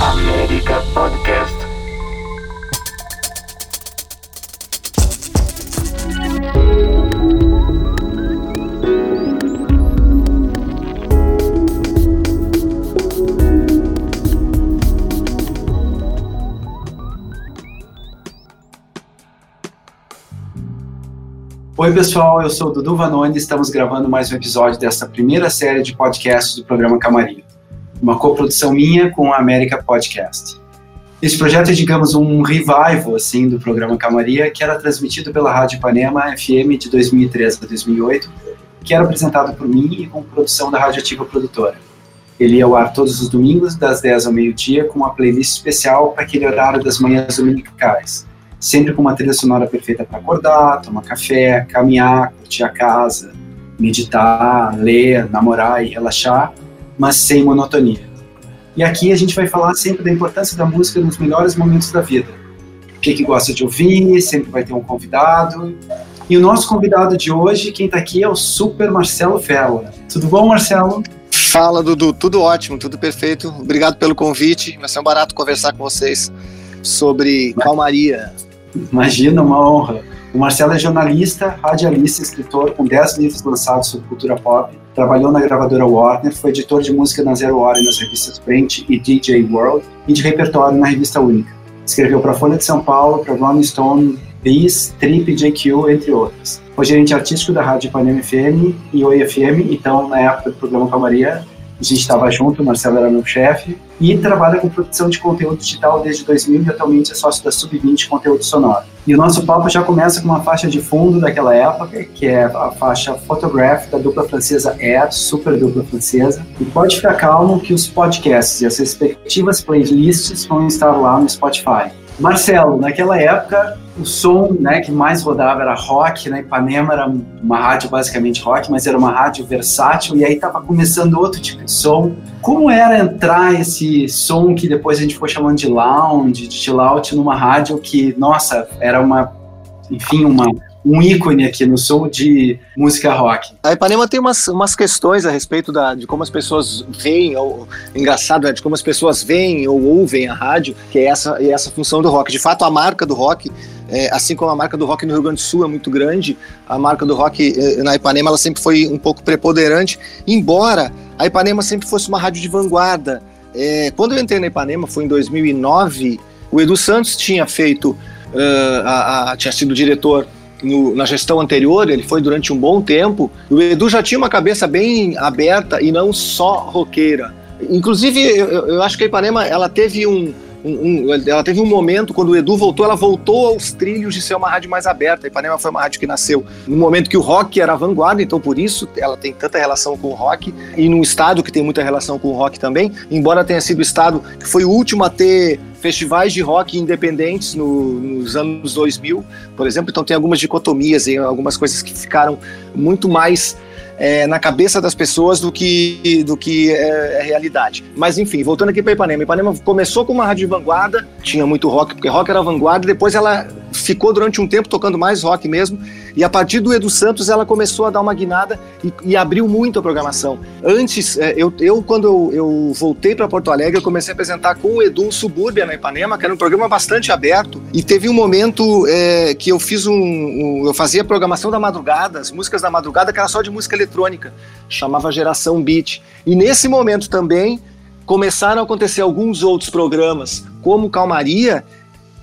América Podcast. Oi, pessoal, eu sou o Dudu Vanoni e estamos gravando mais um episódio desta primeira série de podcasts do programa Camarim, uma coprodução minha com a América Podcast. Esse projeto é, digamos, um revival assim do programa Camaria, que era transmitido pela Rádio Ipanema FM de 2003 a 2008, que era apresentado por mim e com produção da Rádio Ativa Produtora. Ele ia ao ar todos os domingos, das 10 ao meio-dia, com uma playlist especial para aquele horário das manhãs dominicais sempre com uma trilha sonora perfeita para acordar, tomar café, caminhar, curtir a casa, meditar, ler, namorar e relaxar, mas sem monotonia. E aqui a gente vai falar sempre da importância da música nos melhores momentos da vida. O que, que gosta de ouvir, sempre vai ter um convidado. E o nosso convidado de hoje, quem está aqui, é o Super Marcelo Fella. Tudo bom, Marcelo? Fala, Dudu. Tudo ótimo, tudo perfeito. Obrigado pelo convite. Vai ser um barato conversar com vocês sobre calmaria. Imagina, uma honra. O Marcelo é jornalista, radialista, escritor, com 10 livros lançados sobre cultura pop. Trabalhou na gravadora Warner, foi editor de música na Zero Hora nas revistas Print e DJ World e de repertório na revista Única. Escreveu para a Folha de São Paulo, para Rolling Stone, Bis, Trip, JQ, entre outros. Foi gerente artístico da Rádio Ipanema FM e Oi FM, então na época do programa Calmaria a gente estava junto, o Marcelo era meu chefe, e trabalha com produção de conteúdo digital desde 2000 e atualmente é sócio da Sub-20 Conteúdo Sonoro. E o nosso papo já começa com uma faixa de fundo daquela época, que é a faixa Photograph da dupla francesa Air, super dupla francesa. E pode ficar calmo que os podcasts e as respectivas playlists vão estar lá no Spotify. Marcelo, naquela época o som né, que mais rodava era rock, né? Ipanema era uma rádio basicamente rock, mas era uma rádio versátil, e aí estava começando outro tipo de som. Como era entrar esse som que depois a gente foi chamando de lounge, de chill out, numa rádio que, nossa, era uma, enfim, uma, um ícone aqui no som de música rock. A Ipanema tem umas, umas questões a respeito da, de como as pessoas veem, ou, engraçado, é, de como as pessoas veem ou ouvem a rádio, que é essa, é essa função do rock. De fato, a marca do rock, é, assim como a marca do rock no Rio Grande do Sul é muito grande, a marca do rock é, na Ipanema ela sempre foi um pouco preponderante, embora a Ipanema sempre fosse uma rádio de vanguarda. É, quando eu entrei na Ipanema, foi em 2009, o Edu Santos tinha feito, uh, a, a, tinha sido diretor no, na gestão anterior, ele foi durante um bom tempo, o Edu já tinha uma cabeça bem aberta e não só roqueira. Inclusive, eu, eu acho que a Ipanema ela teve um, um, um, ela teve um momento, quando o Edu voltou, ela voltou aos trilhos de ser uma rádio mais aberta. A Ipanema foi uma rádio que nasceu no momento que o rock era vanguarda, então por isso ela tem tanta relação com o rock, e num estado que tem muita relação com o rock também, embora tenha sido o estado que foi o último a ter festivais de rock independentes no, nos anos 2000, por exemplo, então tem algumas dicotomias e algumas coisas que ficaram muito mais é, na cabeça das pessoas do que, do que é, é realidade. Mas enfim, voltando aqui para Ipanema. Ipanema começou com uma rádio de vanguarda, tinha muito rock, porque rock era vanguarda, depois ela ficou durante um tempo tocando mais rock mesmo, e a partir do Edu Santos ela começou a dar uma guinada e, e abriu muito a programação. Antes, é, eu, eu quando eu, eu voltei para Porto Alegre, eu comecei a apresentar com o Edu Subúrbia na Ipanema, que era um programa bastante aberto, e teve um momento é, que eu fiz um, um, eu fazia programação da madrugada, as músicas da madrugada, que era só de música eletrônica, chamava Geração Beat. E nesse momento também começaram a acontecer alguns outros programas, como Calmaria,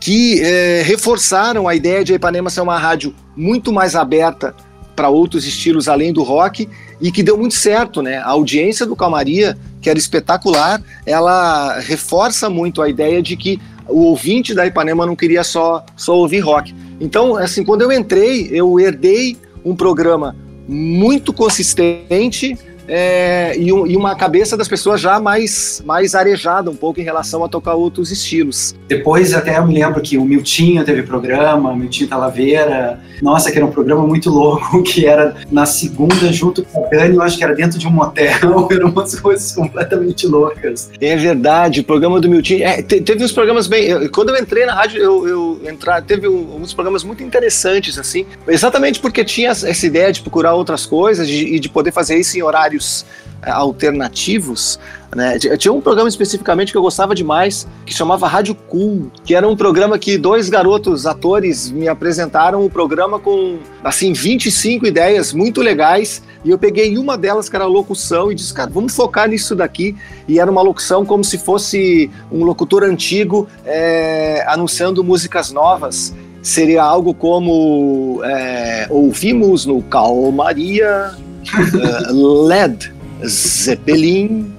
que é, reforçaram a ideia de Ipanema ser uma rádio muito mais aberta para outros estilos além do rock e que deu muito certo, né? A audiência do Calmaria, que era espetacular, ela reforça muito a ideia de que o ouvinte da Ipanema não queria só, só ouvir rock. Então, assim, quando eu entrei, eu herdei um programa muito consistente, é, e, um, e, uma cabeça das pessoas já mais, mais arejada um pouco em relação a tocar outros estilos. Depois até eu me lembro que o Miltinho teve programa, o Miltinho Talaveira, nossa, que era um programa muito louco, que era na segunda junto com a Dani, eu acho que era dentro de um motel, eram umas coisas completamente loucas. É verdade, o programa do Miltinho, é, teve uns programas bem, eu, quando eu entrei na rádio, eu, eu entrar, teve uns programas muito interessantes, assim, exatamente porque tinha essa ideia de procurar outras coisas e de, de poder fazer isso em horário horários é, alternativos, né? Tinha um programa especificamente que eu gostava demais, que chamava Rádio Cool, que era um programa que dois garotos atores me apresentaram o um programa com, assim, 25 ideias muito legais, e eu peguei uma delas, que era a locução, e disse, cara, vamos focar nisso daqui, e era uma locução como se fosse um locutor antigo é, anunciando músicas novas, seria algo como é, ouvimos no Calmaria LED Zeppelin,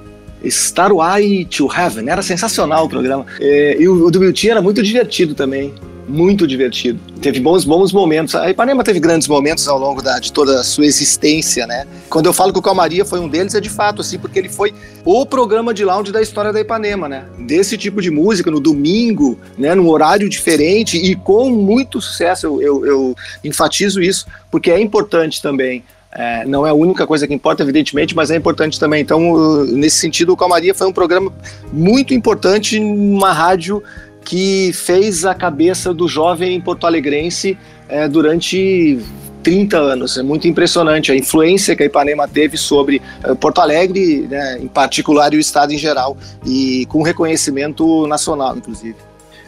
Starway to Heaven. Era sensacional o programa. É, e o, o era muito divertido também. Muito divertido. Teve bons, bons momentos. A Ipanema teve grandes momentos ao longo da, de toda a sua existência, né? Quando eu falo que o Calmaria foi um deles, é de fato, assim, porque ele foi o programa de lounge da história da Ipanema, né? Desse tipo de música, no domingo, né? Num horário diferente e com muito sucesso. eu, eu, eu enfatizo isso, porque é importante também é, não é a única coisa que importa, evidentemente, mas é importante também. Então, nesse sentido, o Calmaria foi um programa muito importante numa rádio que fez a cabeça do jovem porto-alegrense é, durante 30 anos. É muito impressionante a influência que a Ipanema teve sobre é, Porto Alegre, né, em particular, e o estado em geral, e com reconhecimento nacional, inclusive.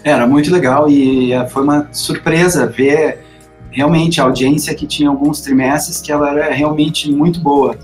Era muito legal e é, foi uma surpresa ver realmente a audiência que tinha alguns trimestres que ela era realmente muito boa.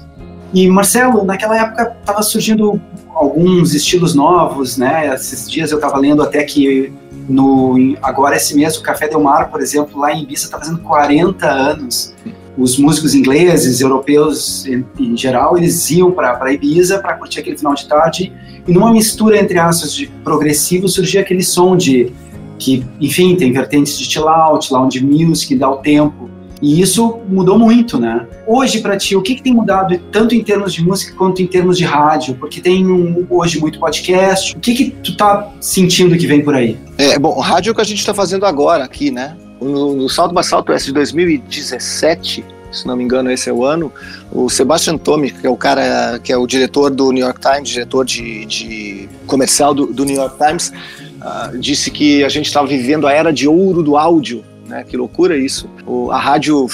E Marcelo, naquela época estava surgindo alguns estilos novos, né? Esses dias eu estava lendo até que no agora esse mês o Café Del Mar, por exemplo, lá em Ibiza está fazendo 40 anos. Os músicos ingleses, europeus em, em geral, eles iam para Ibiza para curtir aquele final de tarde e numa mistura entre aspas de progressivo surgia aquele som de que, enfim, tem vertentes de chill out, lounge music, dá o tempo. E isso mudou muito, né? Hoje, para ti, o que, que tem mudado, tanto em termos de música quanto em termos de rádio? Porque tem um, hoje muito podcast. O que, que tu tá sentindo que vem por aí? É, bom, rádio é o que a gente está fazendo agora aqui, né? No, no Salto by Southwest de 2017, se não me engano, esse é o ano, o Sebastian Tomi, que é o cara que é o diretor do New York Times, diretor de, de comercial do, do New York Times, uh, disse que a gente estava vivendo a era de ouro do áudio. Né, que loucura isso. O, a rádio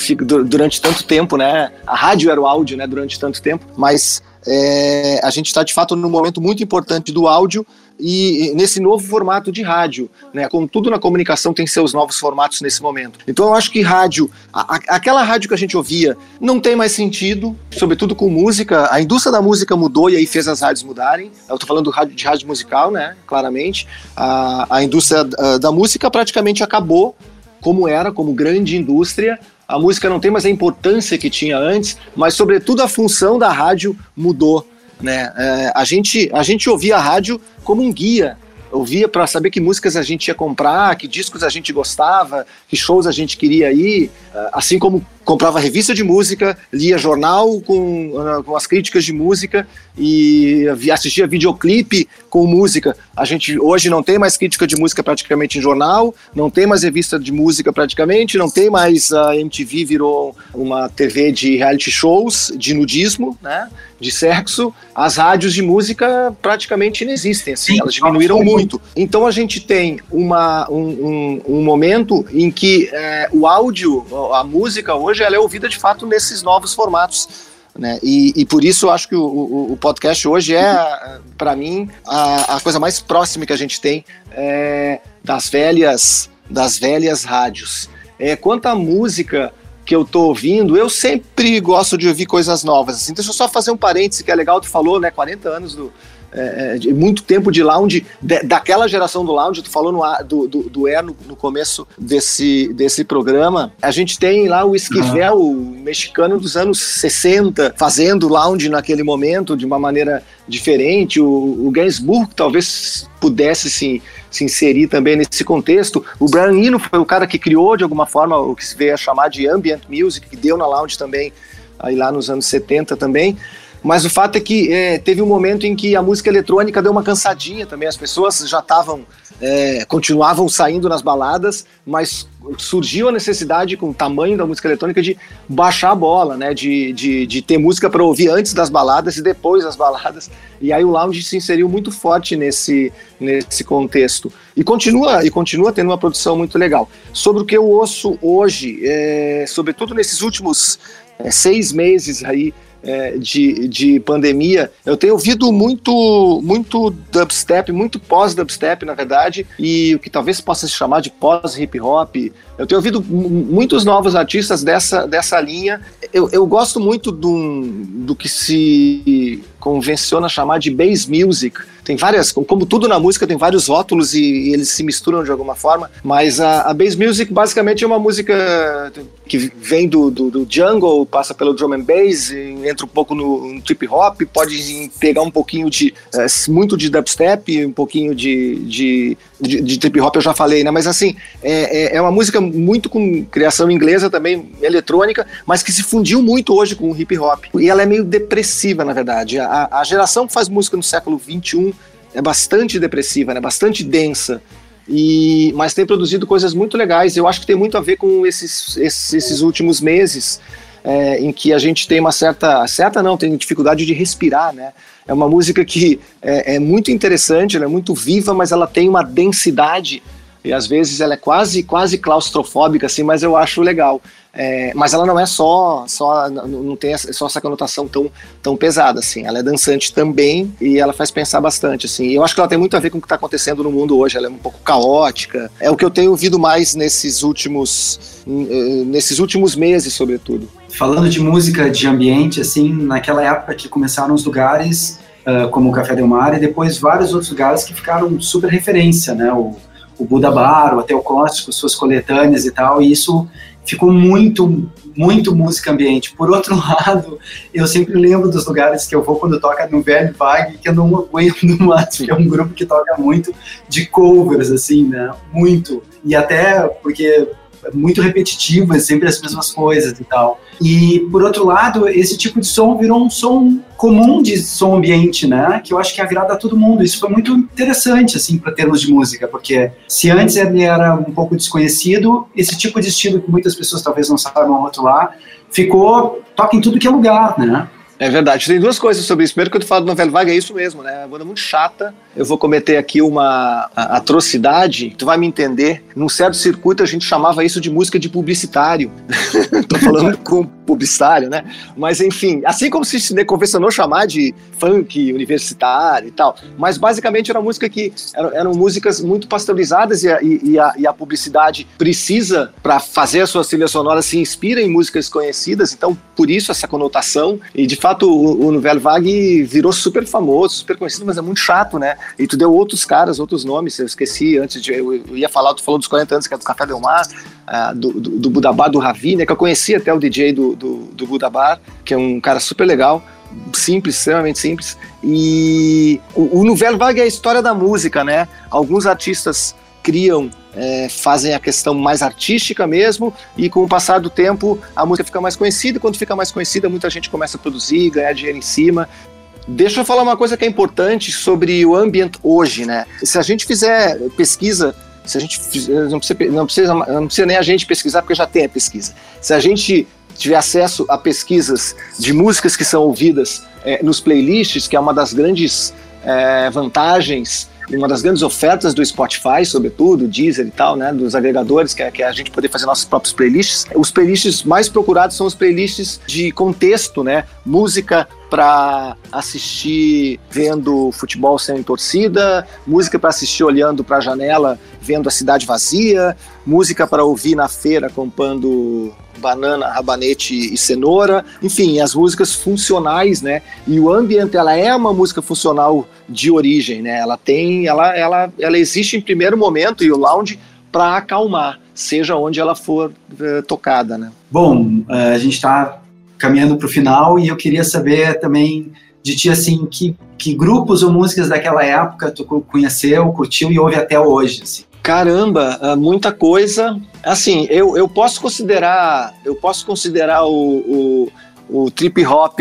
durante tanto tempo, né? A rádio era o áudio, né? Durante tanto tempo, mas é, a gente está de fato num momento muito importante do áudio e nesse novo formato de rádio, né? Tudo na comunicação tem seus novos formatos nesse momento. Então eu acho que rádio, a, aquela rádio que a gente ouvia, não tem mais sentido, sobretudo com música. A indústria da música mudou e aí fez as rádios mudarem. Eu estou falando de rádio musical, né? Claramente. A, a indústria da, da música praticamente acabou como era, como grande indústria. A música não tem mais a importância que tinha antes, mas sobretudo a função da rádio mudou. Né? É, a, gente, a gente ouvia a rádio como um guia, ouvia para saber que músicas a gente ia comprar, que discos a gente gostava, que shows a gente queria ir, é, assim como comprava revista de música, lia jornal com, uh, com as críticas de música e assistia videoclipe com música. A gente hoje não tem mais crítica de música praticamente em jornal, não tem mais revista de música praticamente, não tem mais a MTV virou uma TV de reality shows, de nudismo, né? De sexo, as rádios de música praticamente inexistem, assim, Sim, elas diminuíram muito. Então a gente tem uma, um, um, um momento em que é, o áudio, a música hoje hoje ela é ouvida de fato nesses novos formatos. Né? E, e, por isso eu acho que o, o, o podcast hoje é, para mim, a, a, coisa mais próxima que a gente tem é, das velhas das velhas rádios. É, quanto à música que eu tô ouvindo, eu sempre gosto de ouvir coisas novas. Assim. Deixa eu só fazer um parêntese que é legal, tu falou, né? 40 anos do, é, de muito tempo de lounge, de, daquela geração do lounge, tu falou no, do, do, do Air no, no, começo desse, desse programa, a gente tem lá o Esquivel, uhum. mexicano dos anos 60, fazendo lounge naquele momento de uma maneira diferente, o, o Gainsbourg talvez pudesse se, se inserir também nesse contexto. O Brian Eno foi o cara que criou de alguma forma o que se veio a chamar de ambient music, que deu na lounge também, aí lá nos anos 70 também. Mas o fato é que é, teve um momento em que a música eletrônica deu uma cansadinha também. As pessoas já estavam, é, continuavam saindo nas baladas, mas surgiu a necessidade, com o tamanho da música eletrônica, de baixar a bola, né? De, de, de ter música para ouvir antes das baladas e depois das baladas. E aí o lounge se inseriu muito forte nesse, nesse contexto. E continua, e continua tendo uma produção muito legal. Sobre o que eu ouço hoje, é, sobretudo nesses últimos é, seis meses aí é, de, de pandemia, eu tenho ouvido muito, muito dubstep, muito pós-dubstep, na verdade, e o que talvez possa se chamar de pós-hip hop. Eu tenho ouvido muitos novos artistas dessa, dessa linha. Eu, eu gosto muito do, do que se convenciona chamar de bass music. Tem várias, como tudo na música, tem vários rótulos e, e eles se misturam de alguma forma, mas a, a bass music basicamente é uma música que vem do, do, do jungle, passa pelo drum and bass, entra um pouco no, no trip hop, pode pegar um pouquinho de, é, muito de dubstep, um pouquinho de, de, de, de, trip hop, eu já falei, né? Mas assim, é, é, é uma música muito com criação inglesa também, eletrônica, mas que se fundiu muito hoje com o hip hop. E ela é meio depressiva, na verdade. A, a geração que faz música no século XXI é bastante depressiva, né? Bastante densa. E, mas tem produzido coisas muito legais. Eu acho que tem muito a ver com esses, esses, esses últimos meses é, em que a gente tem uma certa, certa não, tem dificuldade de respirar, né? É uma música que é, é muito interessante, ela é muito viva, mas ela tem uma densidade e às vezes ela é quase quase claustrofóbica assim, mas eu acho legal. É, mas ela não é só, só não tem só essa conotação tão, tão pesada, assim. Ela é dançante também e ela faz pensar bastante, assim. E eu acho que ela tem muito a ver com o que está acontecendo no mundo hoje. Ela é um pouco caótica. É o que eu tenho ouvido mais nesses últimos, eh, nesses últimos meses, sobretudo. Falando de música de ambiente, assim, naquela época que começaram os lugares uh, como o Café Del Mar e depois vários outros lugares que ficaram super referência, né? O, o Buda Bar, o Hotel Costa, com suas coletâneas e tal, e isso ficou muito, muito música ambiente. Por outro lado, eu sempre lembro dos lugares que eu vou quando toca no Velho Vague, que eu não aguento mais, que é um grupo que toca muito de covers, assim, né? Muito. E até porque muito repetitivo, é sempre as mesmas coisas e tal. E, por outro lado, esse tipo de som virou um som comum de som ambiente, né? Que eu acho que agrada a todo mundo. Isso foi muito interessante, assim, para termos de música, porque se antes ele era um pouco desconhecido, esse tipo de estilo que muitas pessoas talvez não saibam rotular, ficou, toca em tudo que é lugar, né? É verdade. Tem duas coisas sobre isso. Primeiro que eu tô falando do Velho Vaga, é isso mesmo, né? É uma banda muito chata. Eu vou cometer aqui uma atrocidade, tu vai me entender. Num certo circuito a gente chamava isso de música de publicitário. tô falando com publicitário, né? Mas enfim, assim como se se convencionou chamar de funk universitário e tal. Mas basicamente era música que eram, eram músicas muito pasteurizadas e a, e a, e a publicidade precisa, para fazer a sua trilha sonora, se inspira em músicas conhecidas. Então, por isso essa conotação. E de fato, o, o Nouvelle Vague virou super famoso, super conhecido, mas é muito chato, né? E tu deu outros caras, outros nomes, eu esqueci antes de. Eu, ia falar, tu falou dos 40 anos, que é do Café Del Mar, uh, do, do, do Budabá, do Ravi, né? Que eu conheci até o DJ do, do, do Budabar, que é um cara super legal simples, extremamente simples. E o, o Nouvelle Vague é a história da música, né? Alguns artistas criam, é, fazem a questão mais artística mesmo, e com o passar do tempo a música fica mais conhecida. Quando fica mais conhecida, muita gente começa a produzir, ganhar dinheiro em cima. Deixa eu falar uma coisa que é importante sobre o ambiente hoje, né? Se a gente fizer pesquisa, se a gente não precisa, não precisa, não precisa nem a gente pesquisar porque já tem a pesquisa. Se a gente tiver acesso a pesquisas de músicas que são ouvidas é, nos playlists, que é uma das grandes é, vantagens uma das grandes ofertas do Spotify, sobretudo, Deezer e tal, né, dos agregadores, que é, que é a gente poder fazer nossos próprios playlists. Os playlists mais procurados são os playlists de contexto, né, música para assistir vendo futebol sem torcida, música para assistir olhando para a janela vendo a cidade vazia, música para ouvir na feira comprando banana, rabanete e cenoura, enfim, as músicas funcionais, né? E o ambiente, ela é uma música funcional de origem, né? Ela tem, ela, ela, ela existe em primeiro momento e o lounge para acalmar, seja onde ela for uh, tocada, né? Bom, uh, a gente está caminhando para o final e eu queria saber também de ti, assim, que, que grupos ou músicas daquela época tu conheceu, curtiu e ouve até hoje, assim? Caramba, ah, muita coisa. Assim, eu, eu posso considerar, eu posso considerar o, o, o trip hop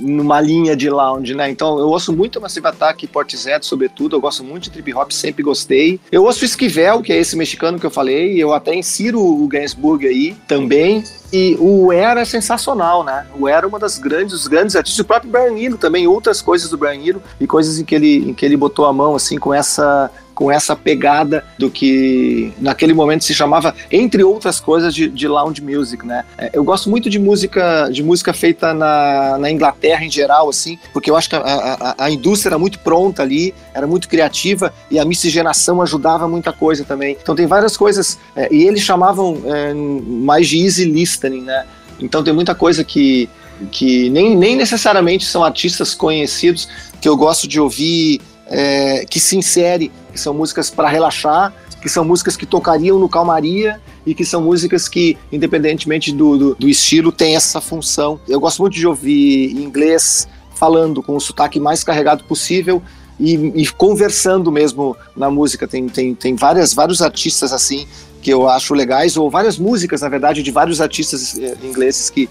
numa linha de lounge, né? Então eu ouço muito Massive Attack e Portishead, sobretudo. Eu gosto muito de trip hop, sempre gostei. Eu ouço Esquivel, que é esse mexicano que eu falei. Eu até insiro o Gainsbourg aí também. E o Era é sensacional, né? O Era é uma das grandes, os grandes artistas, o próprio Brian Eno também, outras coisas do Brian Eno e coisas em que ele, em que ele botou a mão assim com essa com essa pegada do que naquele momento se chamava, entre outras coisas, de, de lounge music, né? É, eu gosto muito de música de música feita na, na Inglaterra em geral, assim, porque eu acho que a, a, a indústria era muito pronta ali, era muito criativa e a miscigenação ajudava muita coisa também. Então tem várias coisas, é, e eles chamavam é, mais de easy listening, né? Então tem muita coisa que, que nem, nem necessariamente são artistas conhecidos que eu gosto de ouvir é, que se insere, que são músicas para relaxar, que são músicas que tocariam no calmaria e que são músicas que, independentemente do, do, do estilo, tem essa função. Eu gosto muito de ouvir inglês falando com o sotaque mais carregado possível e, e, conversando mesmo na música. Tem, tem, tem várias, vários artistas assim que eu acho legais, ou várias músicas, na verdade, de vários artistas eh, ingleses que,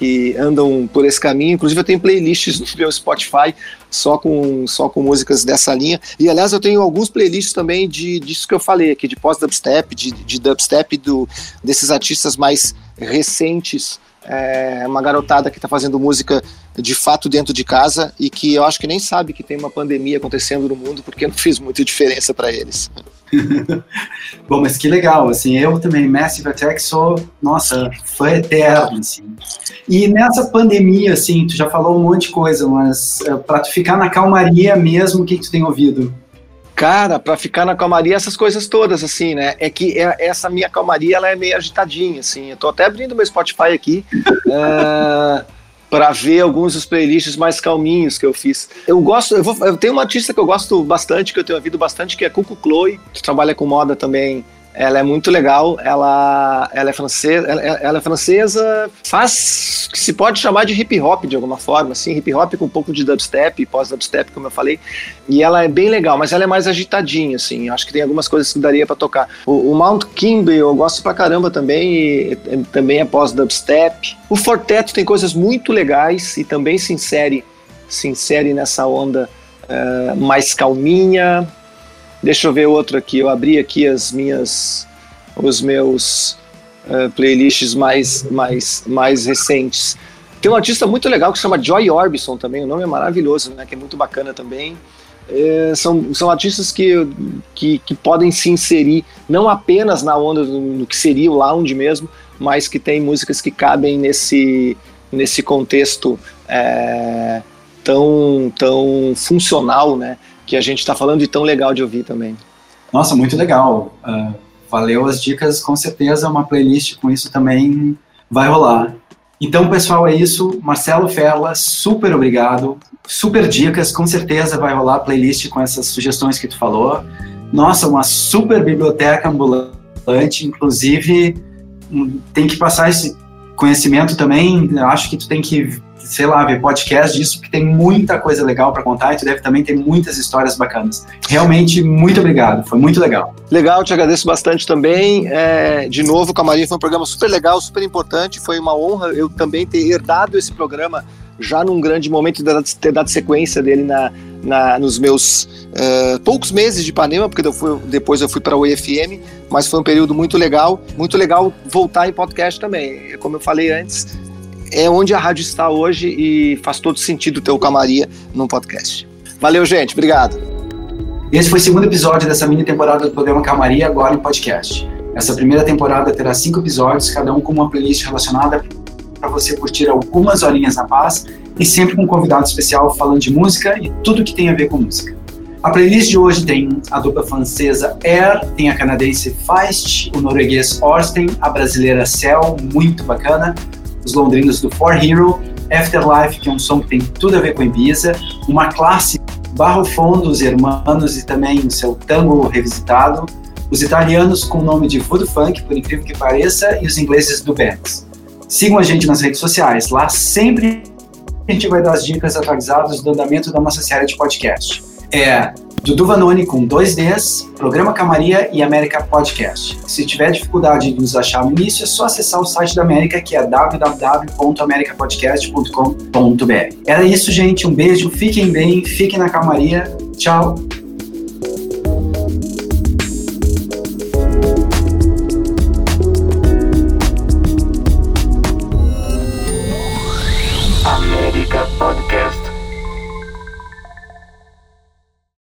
que andam por esse caminho. Inclusive, eu tenho playlists no meu Spotify só com, só com músicas dessa linha. E, aliás, eu tenho alguns playlists também de, disso que eu falei aqui, de pós-dubstep, de, de dubstep do, desses artistas mais recentes. É, uma garotada que está fazendo música de fato dentro de casa e que eu acho que nem sabe que tem uma pandemia acontecendo no mundo porque não fez muita diferença para eles. Bom, mas que legal, assim, eu também, Massive Attack, sou, nossa, fã eterno, assim. E nessa pandemia, assim, tu já falou um monte de coisa, mas uh, para tu ficar na calmaria mesmo, o que, que tu tem ouvido? Cara, para ficar na calmaria, essas coisas todas, assim, né? É que é, essa minha calmaria, ela é meio agitadinha, assim. Eu tô até abrindo meu Spotify aqui. uh... para ver alguns dos playlists mais calminhos que eu fiz. Eu gosto, eu, vou, eu tenho uma artista que eu gosto bastante, que eu tenho ouvido bastante, que é Cuco Chloe, que trabalha com moda também ela é muito legal, ela, ela é francesa, ela, ela, é francesa, faz que se pode chamar de hip hop de alguma forma, assim, hip hop com um pouco de dubstep, pós-dubstep, como eu falei, e ela é bem legal, mas ela é mais agitadinha, assim, acho que tem algumas coisas que daria para tocar. O, o, Mount Kimby eu gosto pra caramba também, e, e, também é pós-dubstep. O Forteto tem coisas muito legais e também se insere, se insere nessa onda uh, mais calminha, Deixa eu ver outro aqui. Eu abri aqui as minhas, os meus uh, playlists mais, mais, mais recentes. Tem um artista muito legal que se chama Joy Orbison também. O nome é maravilhoso, né? Que é muito bacana também. É, são, são artistas que, que, que, podem se inserir não apenas na onda do, do, que seria o lounge mesmo, mas que tem músicas que cabem nesse, nesse contexto é, tão, tão funcional, né? Que a gente está falando e tão legal de ouvir também. Nossa, muito legal. Uh, valeu as dicas, com certeza uma playlist com isso também vai rolar. Então, pessoal, é isso. Marcelo Ferla, super obrigado. Super dicas, com certeza vai rolar playlist com essas sugestões que tu falou. Nossa, uma super biblioteca ambulante, inclusive hum, tem que passar esse conhecimento também. Acho que tu tem que sei lá, ver podcast disso, porque tem muita coisa legal para contar e tu deve também ter muitas histórias bacanas. Realmente, muito obrigado, foi muito legal. Legal, te agradeço bastante também. É, de novo, o Camarim foi um programa super legal, super importante, foi uma honra eu também ter herdado esse programa já num grande momento de ter dado sequência dele na, na nos meus uh, poucos meses de Ipanema, porque eu fui, depois eu fui para o EFM, mas foi um período muito legal, muito legal voltar em podcast também. Como eu falei antes, é onde a rádio está hoje e faz todo sentido ter o Camaria num podcast. Valeu, gente. Obrigado. Esse foi o segundo episódio dessa mini temporada do programa Camaria, agora em podcast. Essa primeira temporada terá cinco episódios, cada um com uma playlist relacionada para você curtir algumas horinhas na paz e sempre com um convidado especial falando de música e tudo que tem a ver com música. A playlist de hoje tem a dupla francesa Air, tem a canadense Feist, o norueguês Orsten, a brasileira Cell, muito bacana, os londrinos do For Hero, Afterlife, que é um som que tem tudo a ver com Ibiza, uma classe Barro Fundo, os Hermanos e também o seu tango revisitado, os italianos com o nome de Voodoo Funk, por incrível que pareça, e os ingleses do Banks. Sigam a gente nas redes sociais, lá sempre a gente vai dar as dicas atualizadas do andamento da nossa série de podcast. É Dudu Vanoni com dois Ds, Programa Camaria e América Podcast. Se tiver dificuldade de nos achar no início, é só acessar o site da América, que é www.americapodcast.com.br. Era isso, gente. Um beijo, fiquem bem, fiquem na calmaria. Tchau.